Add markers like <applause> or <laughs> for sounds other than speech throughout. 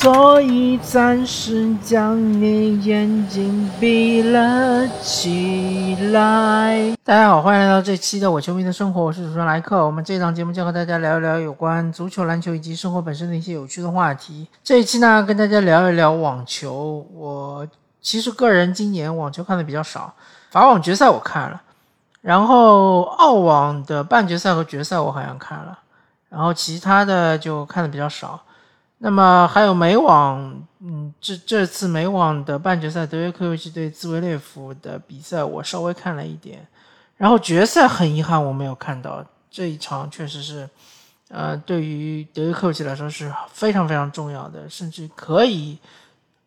所以暂时将你眼睛闭了起来。大家好，欢迎来到这期的我球迷的生活，我是主持人莱克。我们这档节目将和大家聊一聊有关足球、篮球以及生活本身的一些有趣的话题。这一期呢，跟大家聊一聊网球。我其实个人今年网球看的比较少，法网决赛我看了，然后澳网的半决赛和决赛我好像看了，然后其他的就看的比较少。那么还有美网，嗯，这这次美网的半决赛，德约科维奇对兹维列夫的比赛，我稍微看了一点。然后决赛很遗憾我没有看到这一场，确实是，呃，对于德约科维奇来说是非常非常重要的，甚至可以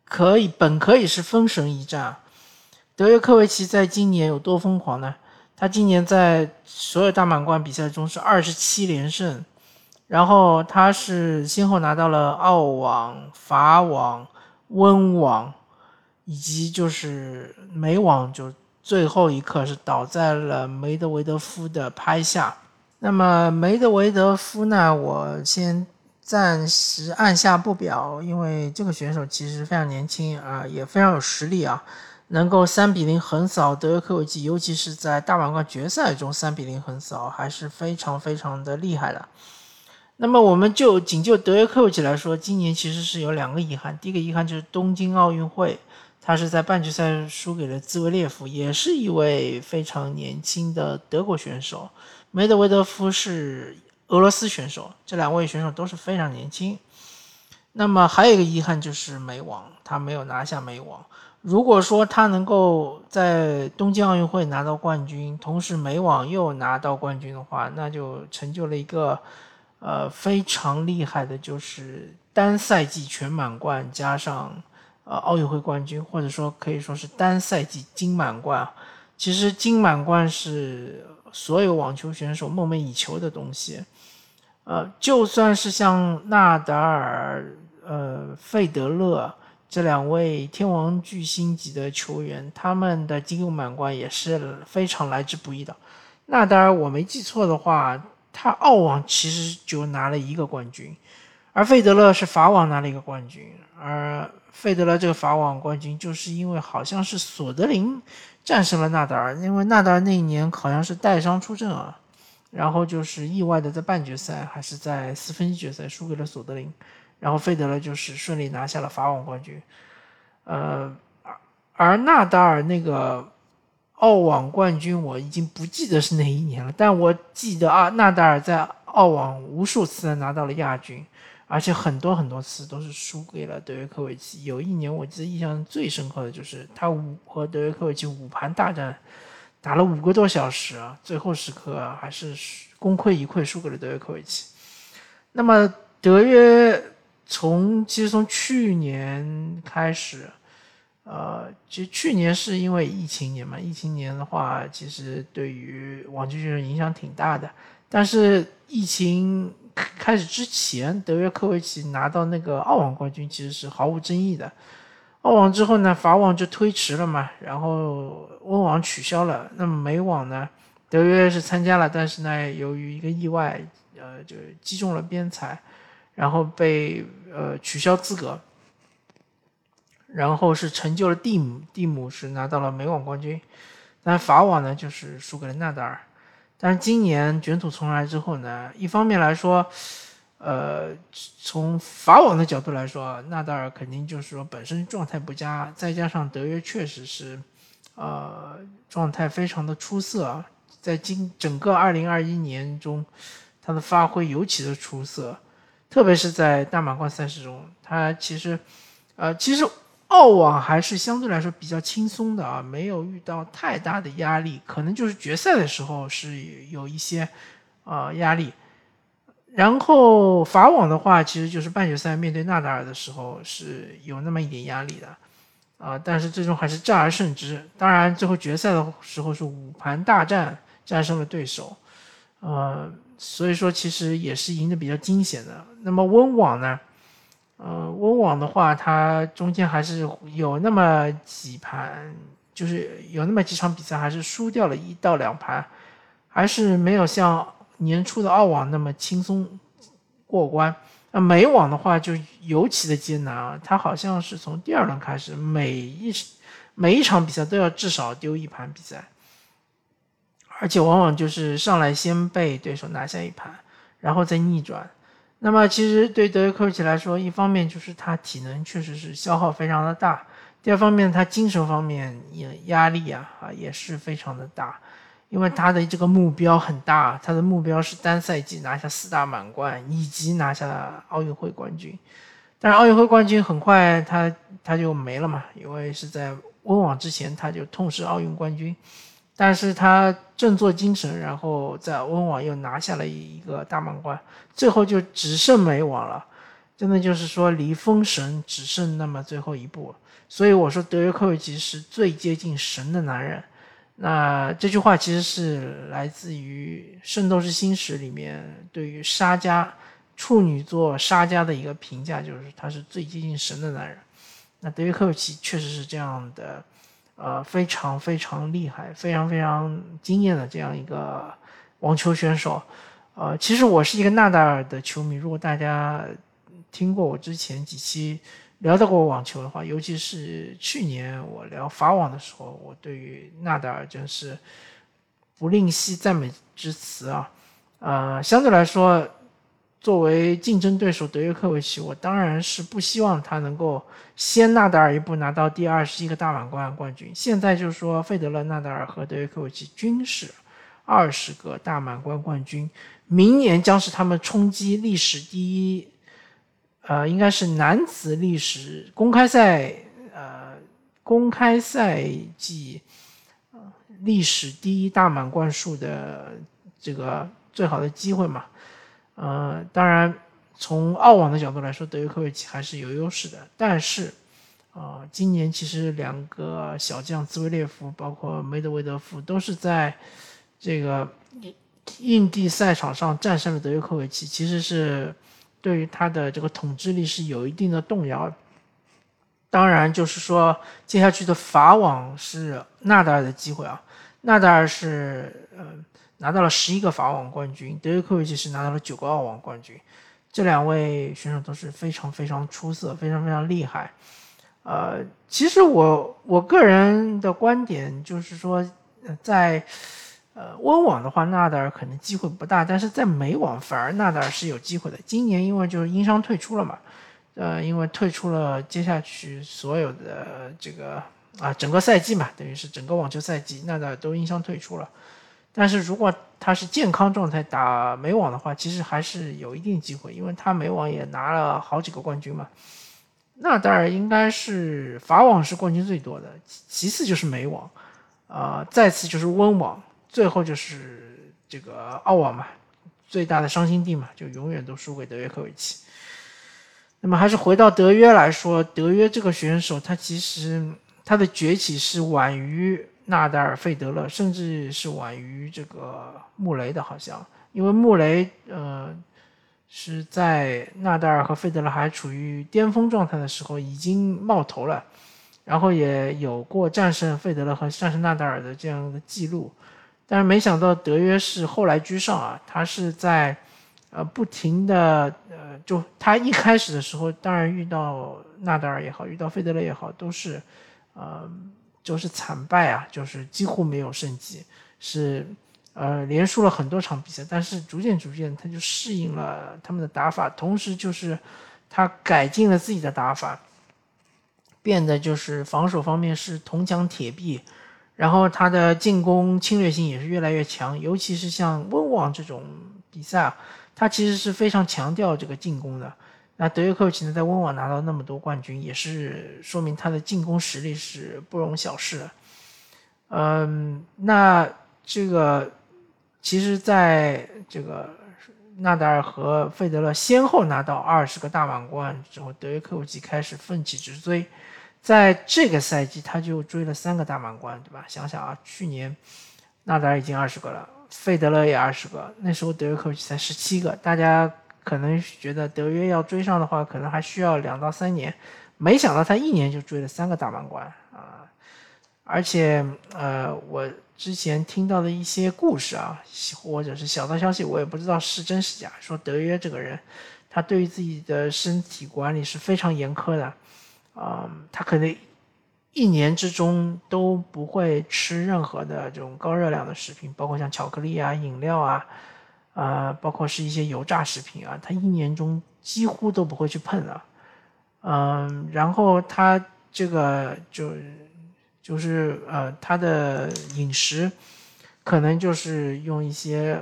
可以本可以是封神一战。德约科维奇在今年有多疯狂呢？他今年在所有大满贯比赛中是二十七连胜。然后他是先后拿到了澳网、法网、温网，以及就是美网，就最后一刻是倒在了梅德韦德夫的拍下。那么梅德韦德夫呢，我先暂时按下不表，因为这个选手其实非常年轻啊，也非常有实力啊，能够三比零横扫德约科维奇，尤其是在大满贯决赛中三比零横扫，还是非常非常的厉害的。那么我们就仅就德约科维奇来说，今年其实是有两个遗憾。第一个遗憾就是东京奥运会，他是在半决赛输给了兹维列夫，也是一位非常年轻的德国选手。梅德韦德夫是俄罗斯选手，这两位选手都是非常年轻。那么还有一个遗憾就是美网，他没有拿下美网。如果说他能够在东京奥运会拿到冠军，同时美网又拿到冠军的话，那就成就了一个。呃，非常厉害的就是单赛季全满贯加上呃奥运会冠军，或者说可以说是单赛季金满贯。其实金满贯是所有网球选手梦寐以求的东西。呃，就算是像纳达尔、呃费德勒这两位天王巨星级的球员，他们的金满贯也是非常来之不易的。纳达尔，我没记错的话。他澳网其实就拿了一个冠军，而费德勒是法网拿了一个冠军，而费德勒这个法网冠军就是因为好像是索德林战胜了纳达尔，因为纳达尔那一年好像是带伤出阵啊，然后就是意外的在半决赛还是在四分之决赛输给了索德林，然后费德勒就是顺利拿下了法网冠军，呃，而纳达尔那个。澳网冠军我已经不记得是哪一年了，但我记得啊，纳达尔在澳网无数次的拿到了亚军，而且很多很多次都是输给了德约科维奇。有一年我记得印象最深刻的就是他五和德约科维奇五盘大战，打了五个多小时啊，最后时刻还是功亏一篑输给了德约科维奇。那么德约从其实从去年开始。呃，其实去年是因为疫情年嘛，疫情年的话，其实对于网球选手影响挺大的。但是疫情开始之前，德约科维奇拿到那个澳网冠军其实是毫无争议的。澳网之后呢，法网就推迟了嘛，然后温网取消了。那么美网呢，德约是参加了，但是呢，由于一个意外，呃，就击中了边裁，然后被呃取消资格。然后是成就了蒂姆，蒂姆是拿到了美网冠军，但法网呢就是输给了纳达尔。但是今年卷土重来之后呢，一方面来说，呃，从法网的角度来说，纳达尔肯定就是说本身状态不佳，再加上德约确实是，呃，状态非常的出色，在今整个二零二一年中，他的发挥尤其的出色，特别是在大满贯赛事中，他其实，呃，其实。澳网还是相对来说比较轻松的啊，没有遇到太大的压力，可能就是决赛的时候是有一些啊压力。然后法网的话，其实就是半决赛面对纳达尔的时候是有那么一点压力的啊，但是最终还是战而胜之。当然，最后决赛的时候是五盘大战战胜了对手，呃，所以说其实也是赢得比较惊险的。那么温网呢？呃，温网的话，它中间还是有那么几盘，就是有那么几场比赛还是输掉了一到两盘，还是没有像年初的澳网那么轻松过关。那美网的话就尤其的艰难啊，他好像是从第二轮开始，每一每一场比赛都要至少丢一盘比赛，而且往往就是上来先被对手拿下一盘，然后再逆转。那么其实对德约科维奇来说，一方面就是他体能确实是消耗非常的大，第二方面他精神方面也压力啊啊也是非常的大，因为他的这个目标很大，他的目标是单赛季拿下四大满贯以及拿下奥运会冠军。但是奥运会冠军很快他他就没了嘛，因为是在温网之前他就痛失奥运冠军。但是他振作精神，然后在温网又拿下了一个大满贯，最后就只剩美网了，真的就是说离封神只剩那么最后一步。所以我说德约科维奇是最接近神的男人。那这句话其实是来自于《圣斗士星矢》里面对于沙加处女座沙加的一个评价，就是他是最接近神的男人。那德约科维奇确实是这样的。呃，非常非常厉害，非常非常惊艳的这样一个网球选手。呃，其实我是一个纳达尔的球迷。如果大家听过我之前几期聊到过网球的话，尤其是去年我聊法网的时候，我对于纳达尔真是不吝惜赞美之词啊。呃，相对来说。作为竞争对手德约科维奇，我当然是不希望他能够先纳达尔一步拿到第二十一个大满贯冠军。现在就是说，费德勒、纳达尔和德约科维奇均是二十个大满贯冠军，明年将是他们冲击历史第一，呃，应该是男子历史公开赛，呃，公开赛季，呃历史第一大满贯数的这个最好的机会嘛。呃，当然，从澳网的角度来说，德约科维奇还是有优势的。但是，啊，今年其实两个小将兹维列夫，包括梅德韦德夫，都是在这个印地赛场上战胜了德约科维奇，其实是对于他的这个统治力是有一定的动摇。当然，就是说接下去的法网是纳达尔的机会啊，纳达尔是呃。拿到了十一个法网冠军，德约科维奇是拿到了九个澳网冠军，这两位选手都是非常非常出色，非常非常厉害。呃，其实我我个人的观点就是说，在呃温网的话，纳达尔可能机会不大，但是在美网反而纳达尔是有机会的。今年因为就是因伤退出了嘛，呃，因为退出了接下去所有的这个啊整个赛季嘛，等于是整个网球赛季，纳达尔都因伤退出了。但是如果他是健康状态打美网的话，其实还是有一定机会，因为他美网也拿了好几个冠军嘛。那当然应该是法网是冠军最多的，其次就是美网，啊，再次就是温网，最后就是这个澳网嘛，最大的伤心地嘛，就永远都输给德约科维奇。那么还是回到德约来说，德约这个选手他其实他的崛起是晚于。纳达尔、费德勒，甚至是晚于这个穆雷的，好像，因为穆雷，呃，是在纳达尔和费德勒还处于巅峰状态的时候已经冒头了，然后也有过战胜费德勒和战胜纳达尔的这样的记录，但是没想到德约是后来居上啊，他是在，呃，不停的，呃，就他一开始的时候，当然遇到纳达尔也好，遇到费德勒也好，都是，呃。就是惨败啊，就是几乎没有胜绩，是呃连输了很多场比赛，但是逐渐逐渐他就适应了他们的打法，同时就是他改进了自己的打法，变得就是防守方面是铜墙铁壁，然后他的进攻侵略性也是越来越强，尤其是像温网这种比赛啊，他其实是非常强调这个进攻的。那德约科维奇呢，在温网拿到那么多冠军，也是说明他的进攻实力是不容小视的。嗯，那这个其实，在这个纳达尔和费德勒先后拿到二十个大满贯之后，德约科维奇开始奋起直追，在这个赛季他就追了三个大满贯，对吧？想想啊，去年纳达尔已经二十个了，费德勒也二十个，那时候德约科维奇才十七个，大家。可能觉得德约要追上的话，可能还需要两到三年。没想到他一年就追了三个大满贯啊！而且，呃，我之前听到的一些故事啊，或者是小道消息，我也不知道是真是假。说德约这个人，他对于自己的身体管理是非常严苛的，啊，他可能一年之中都不会吃任何的这种高热量的食品，包括像巧克力啊、饮料啊，啊，包括是一些油炸食品啊，他一年中几乎都不会去碰的，嗯，然后他这个就就是呃，他的饮食可能就是用一些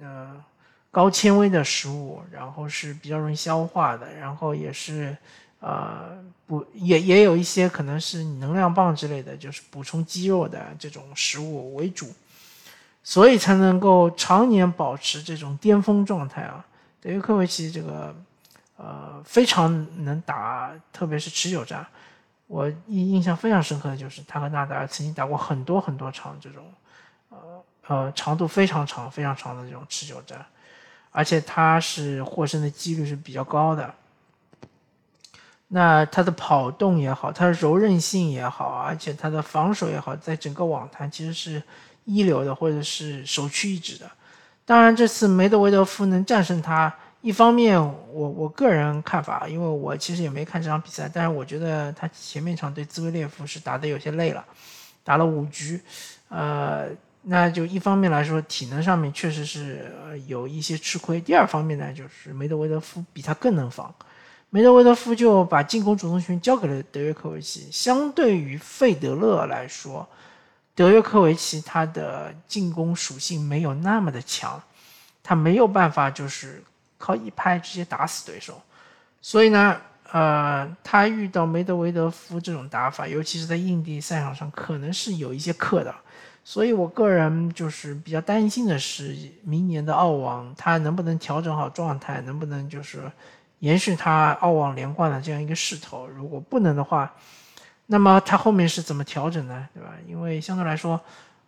呃。高纤维的食物，然后是比较容易消化的，然后也是，呃，补也也有一些可能是能量棒之类的，就是补充肌肉的这种食物为主，所以才能够常年保持这种巅峰状态啊。德约科维奇这个，呃，非常能打，特别是持久战。我印印象非常深刻的就是他和纳达尔曾经打过很多很多场这种，呃呃，长度非常长、非常长的这种持久战。而且他是获胜的几率是比较高的。那他的跑动也好，他的柔韧性也好，而且他的防守也好，在整个网坛其实是一流的，或者是首屈一指的。当然，这次梅德韦德夫能战胜他，一方面我我个人看法，因为我其实也没看这场比赛，但是我觉得他前面场对兹维列夫是打得有些累了，打了五局，呃。那就一方面来说，体能上面确实是有一些吃亏。第二方面呢，就是梅德韦德夫比他更能防，梅德韦德夫就把进攻主动权交给了德约科维奇。相对于费德勒来说，德约科维奇他的进攻属性没有那么的强，他没有办法就是靠一拍直接打死对手。所以呢，呃，他遇到梅德韦德夫这种打法，尤其是在硬地赛场上，可能是有一些克的。所以，我个人就是比较担心的是，明年的澳网他能不能调整好状态，能不能就是延续他澳网连冠的这样一个势头？如果不能的话，那么他后面是怎么调整呢？对吧？因为相对来说，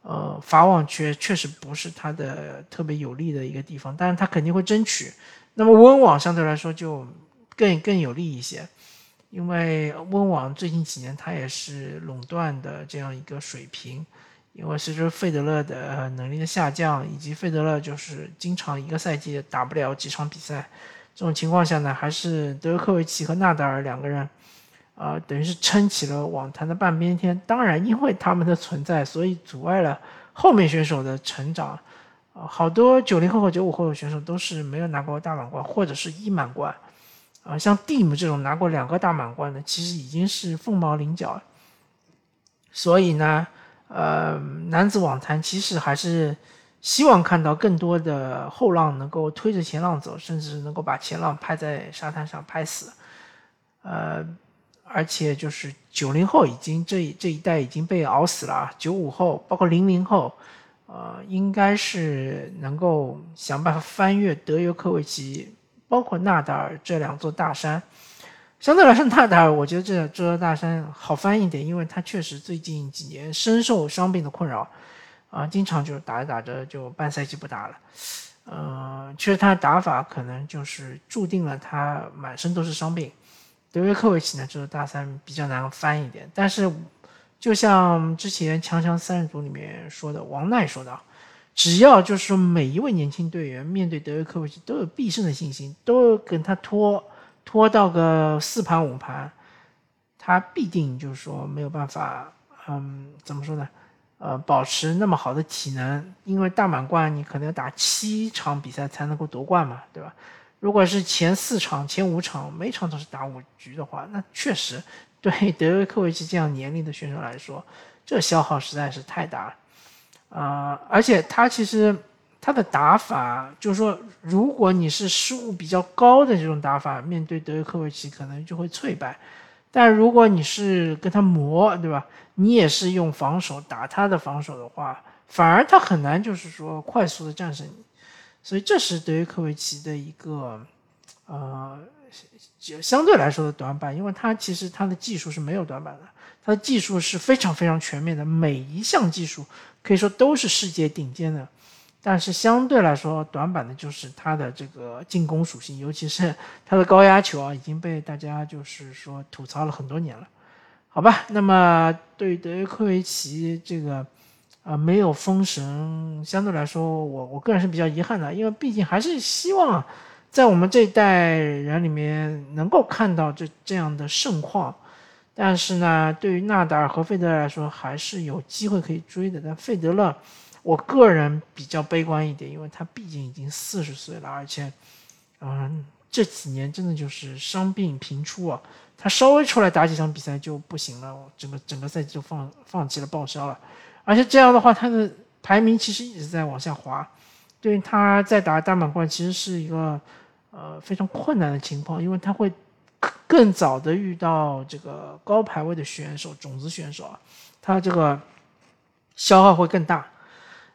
呃，法网确确实不是他的特别有利的一个地方，但是他肯定会争取。那么温网相对来说就更更有利一些，因为温网最近几年他也是垄断的这样一个水平。因为随着费德勒的能力的下降，以及费德勒就是经常一个赛季打不了几场比赛，这种情况下呢，还是德约科维奇和纳达尔两个人，啊，等于是撑起了网坛的半边天。当然，因为他们的存在，所以阻碍了后面选手的成长。啊，好多九零后和九五后的选手都是没有拿过大满贯或者是一满贯。啊，像蒂姆这种拿过两个大满贯的，其实已经是凤毛麟角。所以呢。呃，男子网坛其实还是希望看到更多的后浪能够推着前浪走，甚至能够把前浪拍在沙滩上拍死。呃，而且就是九零后已经这这一代已经被熬死了，九五后包括零零后，呃，应该是能够想办法翻越德约科维奇，包括纳达尔这两座大山。相对来说，纳达尔，我觉得这这座大山好翻一点，因为他确实最近几年深受伤病的困扰，啊，经常就是打着打着就半赛季不打了，呃，确实他的打法可能就是注定了他满身都是伤病。德约科维奇呢，这座大三比较难翻一点，但是就像之前强强三人组里面说的，王奈说的，只要就是说每一位年轻队员面对德约科维奇都有必胜的信心，都跟他拖。拖到个四盘五盘，他必定就是说没有办法，嗯，怎么说呢？呃，保持那么好的体能，因为大满贯你可能要打七场比赛才能够夺冠嘛，对吧？如果是前四场、前五场每场都是打五局的话，那确实对德约科维奇这样年龄的选手来说，这消耗实在是太大了，啊，而且他其实。他的打法就是说，如果你是失误比较高的这种打法，面对德约科维奇可能就会脆败；但如果你是跟他磨，对吧？你也是用防守打他的防守的话，反而他很难就是说快速的战胜你。所以这是德约科维奇的一个呃相相对来说的短板，因为他其实他的技术是没有短板的，他的技术是非常非常全面的，每一项技术可以说都是世界顶尖的。但是相对来说，短板的就是他的这个进攻属性，尤其是 <laughs> 他的高压球啊，已经被大家就是说吐槽了很多年了，好吧？那么对于德约科维奇这个啊没有封神，相对来说，我我个人是比较遗憾的，因为毕竟还是希望在我们这一代人里面能够看到这这样的盛况。但是呢，对于纳达尔和费德勒来说，还是有机会可以追的。但费德勒，我个人比较悲观一点，因为他毕竟已经四十岁了，而且，嗯，这几年真的就是伤病频出啊。他稍微出来打几场比赛就不行了，整个整个赛季就放放弃了，报销了。而且这样的话，他的排名其实一直在往下滑，对他在打大满贯其实是一个呃非常困难的情况，因为他会。更早的遇到这个高排位的选手，种子选手啊，他这个消耗会更大。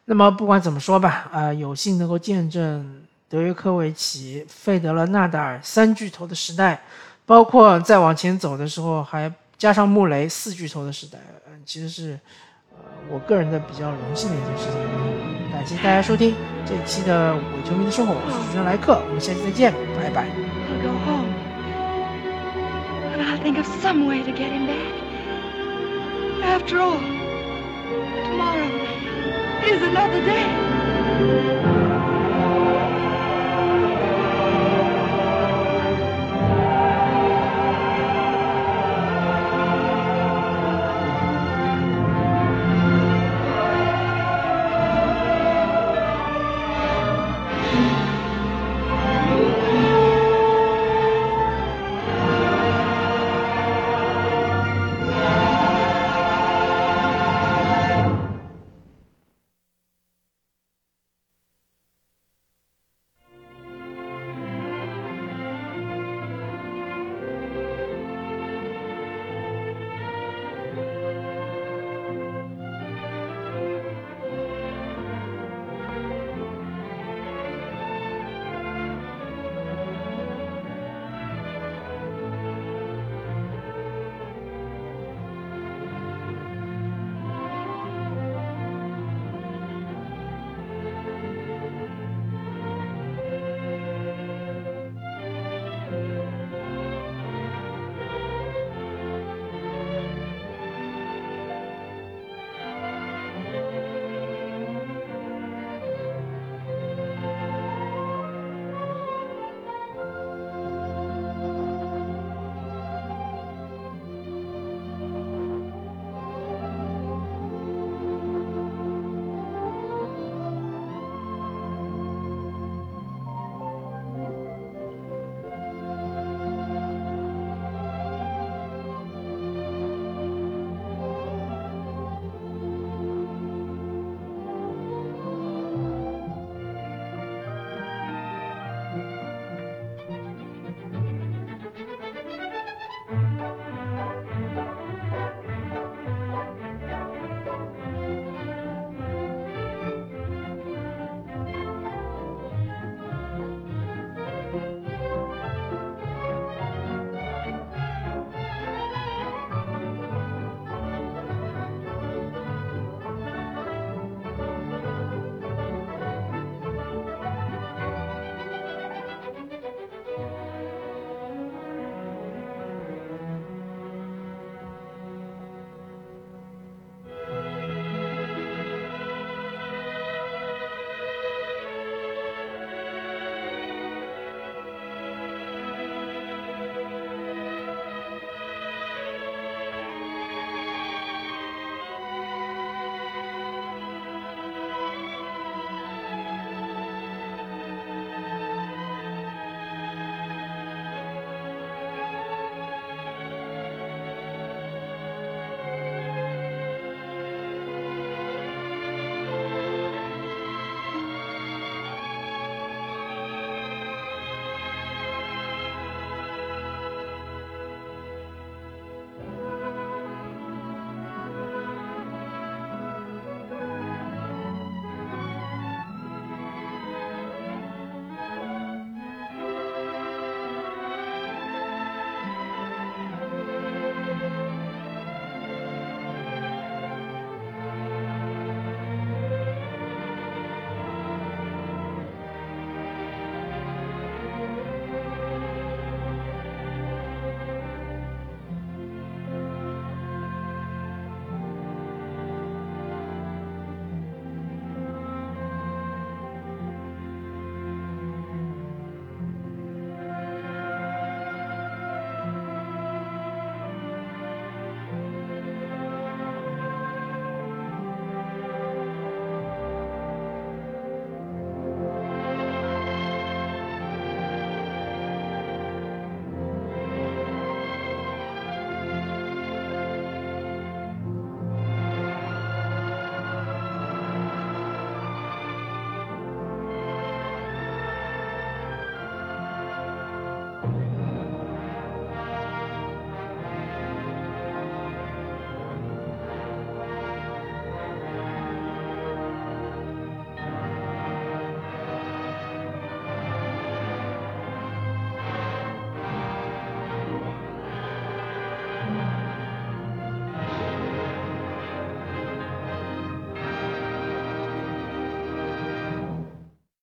那么不管怎么说吧，啊，有幸能够见证德约科维奇、费德勒、纳达尔三巨头的时代，包括再往前走的时候还加上穆雷四巨头的时代，嗯，其实是我个人的比较荣幸的一件事情。感谢大家收听这一期的伪球迷的生活，我是主持人莱克，我们下期再见，拜拜。I'll think of some way to get him back. After all, tomorrow is another day.